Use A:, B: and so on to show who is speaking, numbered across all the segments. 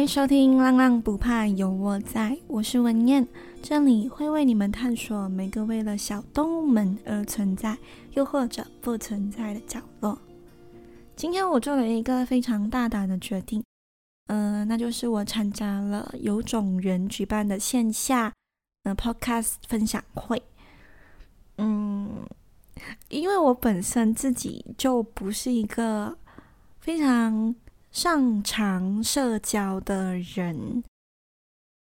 A: 欢迎收听《浪浪不怕有我在》，我是文燕，这里会为你们探索每个为了小动物们而存在，又或者不存在的角落。今天我做了一个非常大胆的决定，嗯、那就是我参加了有种人举办的线下呃 Podcast 分享会。嗯，因为我本身自己就不是一个非常擅长社交的人，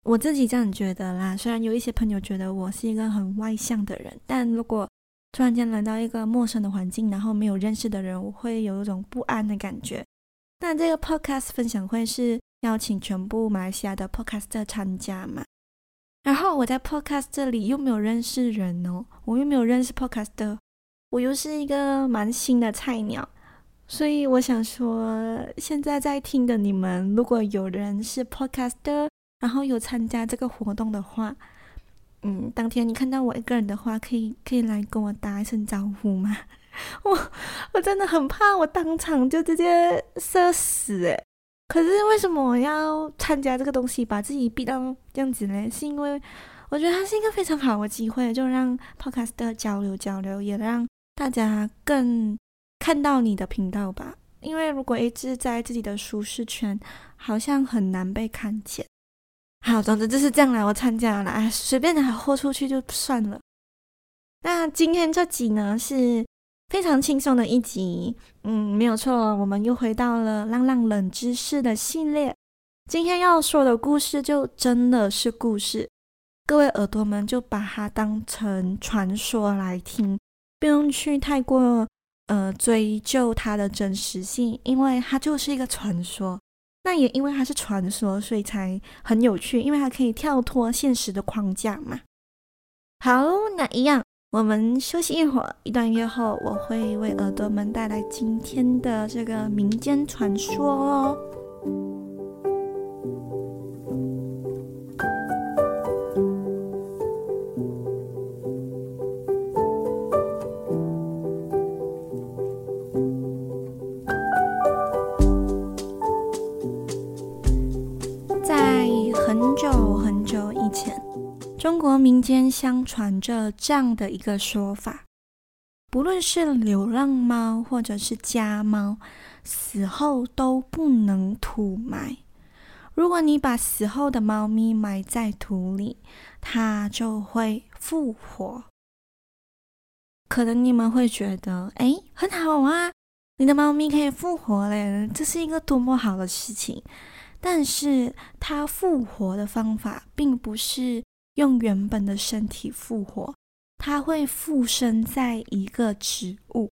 A: 我自己这样觉得啦。虽然有一些朋友觉得我是一个很外向的人，但如果突然间来到一个陌生的环境，然后没有认识的人，我会有一种不安的感觉。那这个 Podcast 分享会是邀请全部马来西亚的 Podcaster 参加嘛？然后我在 Podcast 这里又没有认识人哦，我又没有认识 Podcaster，我又是一个蛮新的菜鸟，所以我想说，现在在听的你们，如果有人是 Podcaster，然后有参加这个活动的话，嗯，当天你看到我一个人的话，可以可以来跟我打一声招呼吗？我我真的很怕，我当场就直接社死诶。可是为什么我要参加这个东西，把自己逼到这样子呢？是因为我觉得它是一个非常好的机会，就让 podcaster 交流交流，也让大家更看到你的频道吧。因为如果一直在自己的舒适圈，好像很难被看见。好，总之就是这样啦，我参加了，哎，随便的豁出去就算了。那今天这集呢是。非常轻松的一集，嗯，没有错，我们又回到了浪浪冷知识的系列。今天要说的故事就真的是故事，各位耳朵们就把它当成传说来听，不用去太过呃追究它的真实性，因为它就是一个传说。那也因为它是传说，所以才很有趣，因为它可以跳脱现实的框架嘛。好，那一样。我们休息一会儿，一段月后，我会为耳朵们带来今天的这个民间传说哦。间相传着这样的一个说法：不论是流浪猫或者是家猫，死后都不能土埋。如果你把死后的猫咪埋在土里，它就会复活。可能你们会觉得，哎，很好啊，你的猫咪可以复活嘞，这是一个多么好的事情。但是它复活的方法并不是。用原本的身体复活，它会附身在一个植物。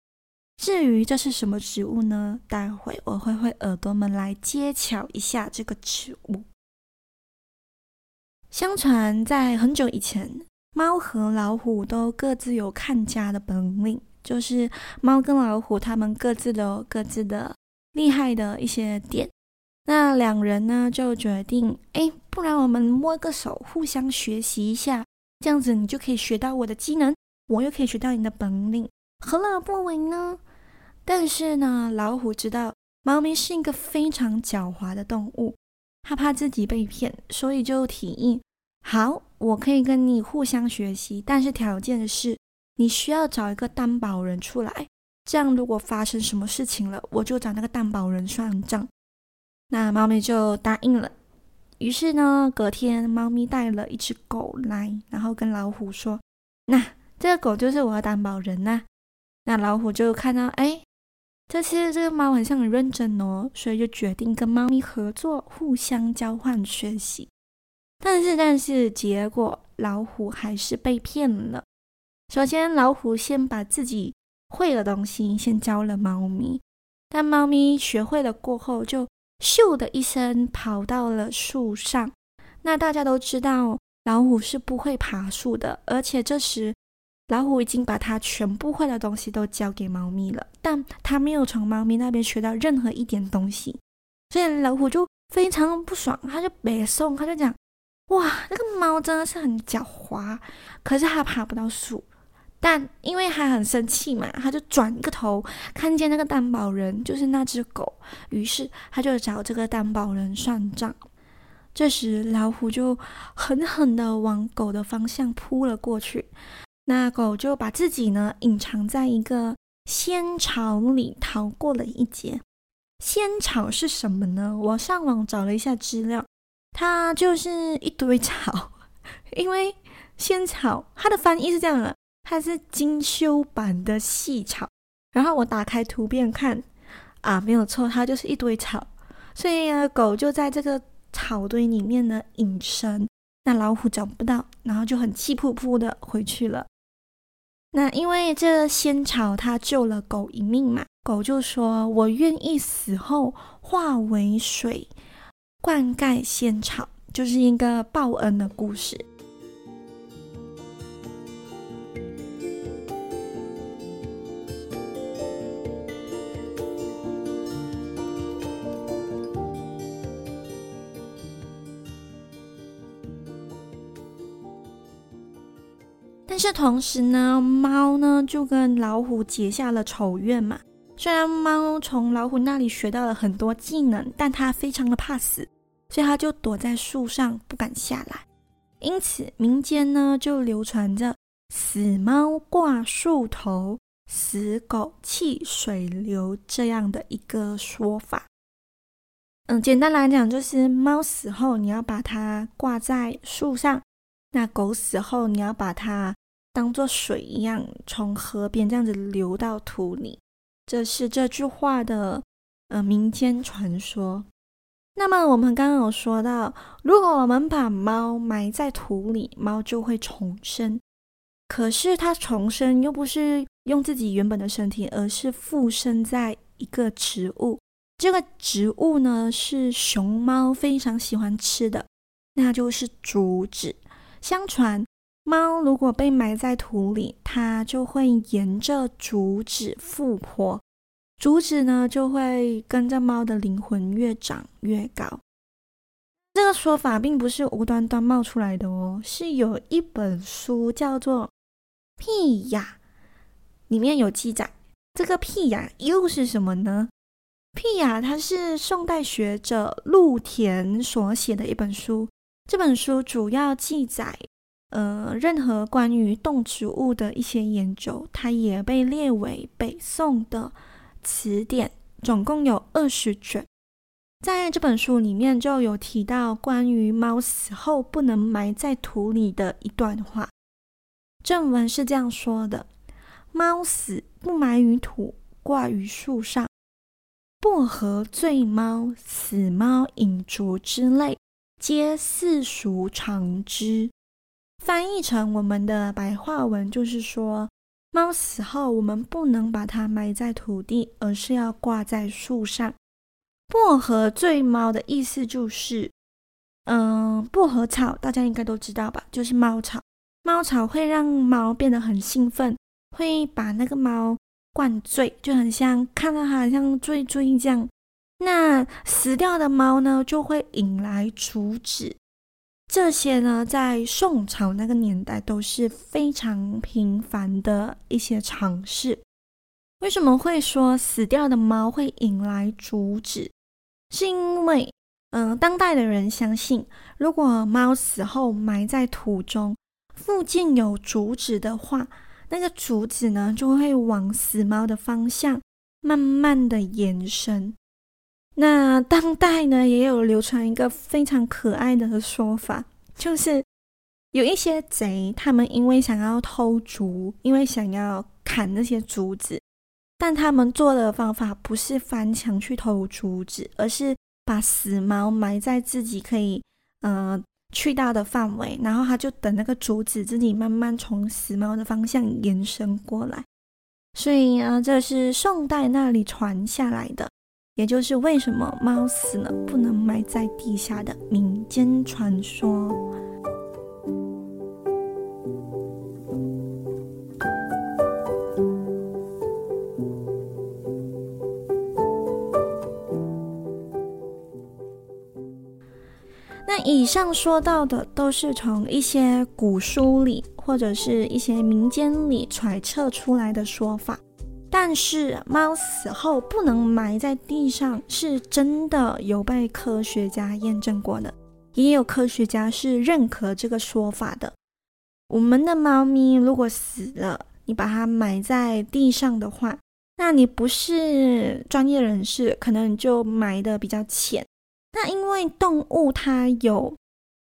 A: 至于这是什么植物呢？待会我会会耳朵们来揭晓一下这个植物。相传在很久以前，猫和老虎都各自有看家的本领，就是猫跟老虎它们各自都有各自的厉害的一些点。那两人呢就决定，哎，不然我们摸个手，互相学习一下，这样子你就可以学到我的技能，我又可以学到你的本领，何乐而不为呢？但是呢，老虎知道猫咪是一个非常狡猾的动物，它怕自己被骗，所以就提议：好，我可以跟你互相学习，但是条件是你需要找一个担保人出来，这样如果发生什么事情了，我就找那个担保人算账。那猫咪就答应了。于是呢，隔天猫咪带了一只狗来，然后跟老虎说：“那这个狗就是我的担保人呐。”那老虎就看到，哎，这次这个猫很像很认真哦，所以就决定跟猫咪合作，互相交换学习。但是，但是结果老虎还是被骗了。首先，老虎先把自己会的东西先教了猫咪，但猫咪学会了过后就。咻的一声，跑到了树上。那大家都知道，老虎是不会爬树的。而且这时，老虎已经把它全部会的东西都交给猫咪了，但它没有从猫咪那边学到任何一点东西。所以老虎就非常不爽，他就北宋，他就讲：“哇，这个猫真的是很狡猾，可是它爬不到树。”但因为他很生气嘛，他就转个头看见那个担保人就是那只狗，于是他就找这个担保人算账。这时老虎就狠狠地往狗的方向扑了过去，那狗就把自己呢隐藏在一个仙草里，逃过了一劫。仙草是什么呢？我上网找了一下资料，它就是一堆草，因为仙草它的翻译是这样的，它是精修版的细草。然后我打开图片看，啊，没有错，它就是一堆草。所以呢，狗就在这个草堆里面呢隐身，那老虎找不到，然后就很气扑扑的回去了。那因为这仙草它救了狗一命嘛，狗就说：“我愿意死后化为水，灌溉仙草，就是一个报恩的故事。”但是同时呢，猫呢就跟老虎结下了仇怨嘛。虽然猫从老虎那里学到了很多技能，但它非常的怕死，所以它就躲在树上不敢下来。因此，民间呢就流传着“死猫挂树头，死狗弃水流”这样的一个说法。嗯，简单来讲，就是猫死后你要把它挂在树上，那狗死后你要把它。当做水一样从河边这样子流到土里，这是这句话的呃民间传说。那么我们刚刚有说到，如果我们把猫埋在土里，猫就会重生。可是它重生又不是用自己原本的身体，而是附身在一个植物。这个植物呢是熊猫非常喜欢吃的，那就是竹子。相传。猫如果被埋在土里，它就会沿着竹子复活，竹子呢就会跟着猫的灵魂越长越高。这个说法并不是无端端冒出来的哦，是有一本书叫做《屁呀》，里面有记载。这个“屁呀”又是什么呢？“屁呀”它是宋代学者陆田所写的一本书，这本书主要记载。呃，任何关于动植物的一些研究，它也被列为北宋的词典，总共有二十卷。在这本书里面，就有提到关于猫死后不能埋在土里的一段话。正文是这样说的：猫死不埋于土，挂于树上。薄荷醉猫、死猫饮竹之类，皆世俗常知。翻译成我们的白话文，就是说，猫死后，我们不能把它埋在土地，而是要挂在树上。薄荷醉猫的意思就是，嗯，薄荷草大家应该都知道吧，就是猫草。猫草会让猫变得很兴奋，会把那个猫灌醉，就很像看到它，像醉醉这样。那死掉的猫呢，就会引来竹子。这些呢，在宋朝那个年代都是非常频繁的一些常识。为什么会说死掉的猫会引来竹子？是因为，嗯、当代的人相信，如果猫死后埋在土中，附近有竹子的话，那个竹子呢，就会往死猫的方向慢慢的延伸。那当代呢，也有流传一个非常可爱的说法，就是有一些贼，他们因为想要偷竹，因为想要砍那些竹子，但他们做的方法不是翻墙去偷竹子，而是把死猫埋在自己可以呃去到的范围，然后他就等那个竹子自己慢慢从死猫的方向延伸过来。所以啊，这是宋代那里传下来的。也就是为什么猫死了不能埋在地下的民间传说。那以上说到的都是从一些古书里或者是一些民间里揣测出来的说法。但是猫死后不能埋在地上，是真的有被科学家验证过的，也有科学家是认可这个说法的。我们的猫咪如果死了，你把它埋在地上的话，那你不是专业人士，可能就埋得比较浅。那因为动物它有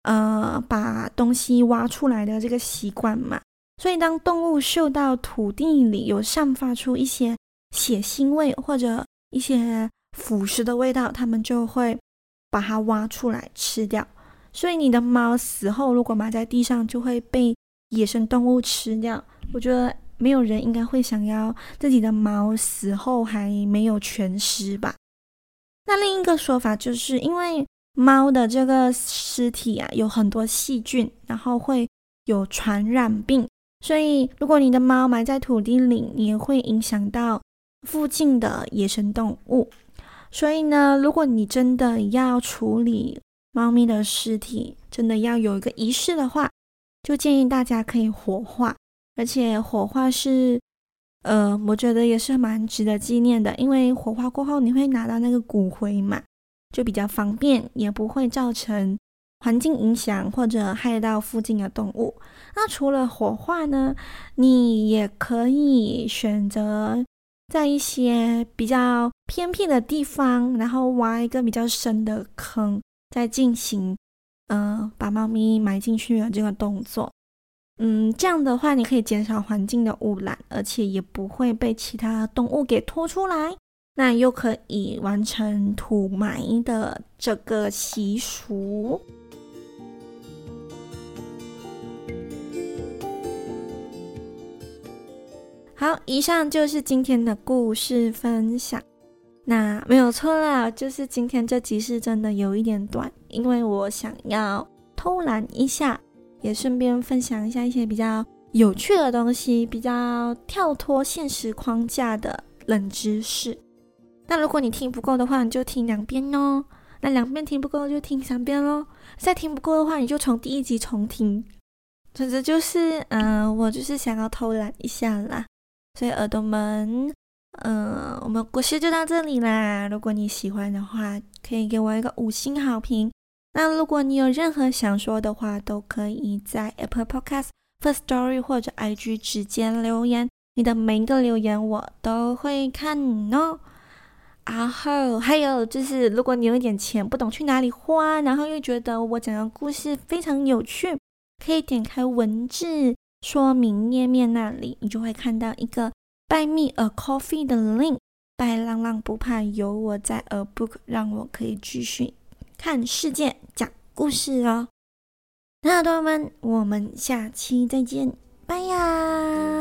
A: 呃把东西挖出来的这个习惯嘛，所以当动物嗅到土地里有散发出一些血腥味或者一些腐蚀的味道，它们就会把它挖出来吃掉。所以你的猫死后如果埋在地上，就会被野生动物吃掉。我觉得。没有人应该会想要自己的猫死后还没有全尸吧？那另一个说法就是因为猫的这个尸体啊有很多细菌，然后会有传染病，所以如果你的猫埋在土地里，也会影响到附近的野生动物。所以呢，如果你真的要处理猫咪的尸体，真的要有一个仪式的话，就建议大家可以火化。而且火化是，呃，我觉得也是蛮值得纪念的，因为火化过后你会拿到那个骨灰嘛，就比较方便，也不会造成环境影响或者害到附近的动物。那除了火化呢，你也可以选择在一些比较偏僻的地方，然后挖一个比较深的坑，再进行，呃，把猫咪埋进去的这个动作。嗯，这样的话，你可以减少环境的污染，而且也不会被其他动物给拖出来。那又可以完成土埋的这个习俗。好，以上就是今天的故事分享。那没有错啦，就是今天这集是真的有一点短，因为我想要偷懒一下。也顺便分享一下一些比较有趣的东西，比较跳脱现实框架的冷知识。那如果你听不够的话，你就听两遍哦。那两遍听不够就听三遍喽。再听不够的话，你就从第一集重听。总之就是，嗯、我就是想要偷懒一下啦。所以耳朵们，嗯、呃，我们故事就到这里啦。如果你喜欢的话，可以给我一个五星好评。那如果你有任何想说的话，都可以在 Apple Podcast、First Story 或者 IG 直接留言。你的每一个留言我都会看哦。然后还有就是，如果你有一点钱不懂去哪里花，然后又觉得我讲的故事非常有趣，可以点开文字说明页面那里，你就会看到一个 Buy Me a Coffee 的 link。拜浪浪不怕有我在，A Book 让我可以继续。看世界，讲故事哦，那朋友们，我们下期再见，拜呀。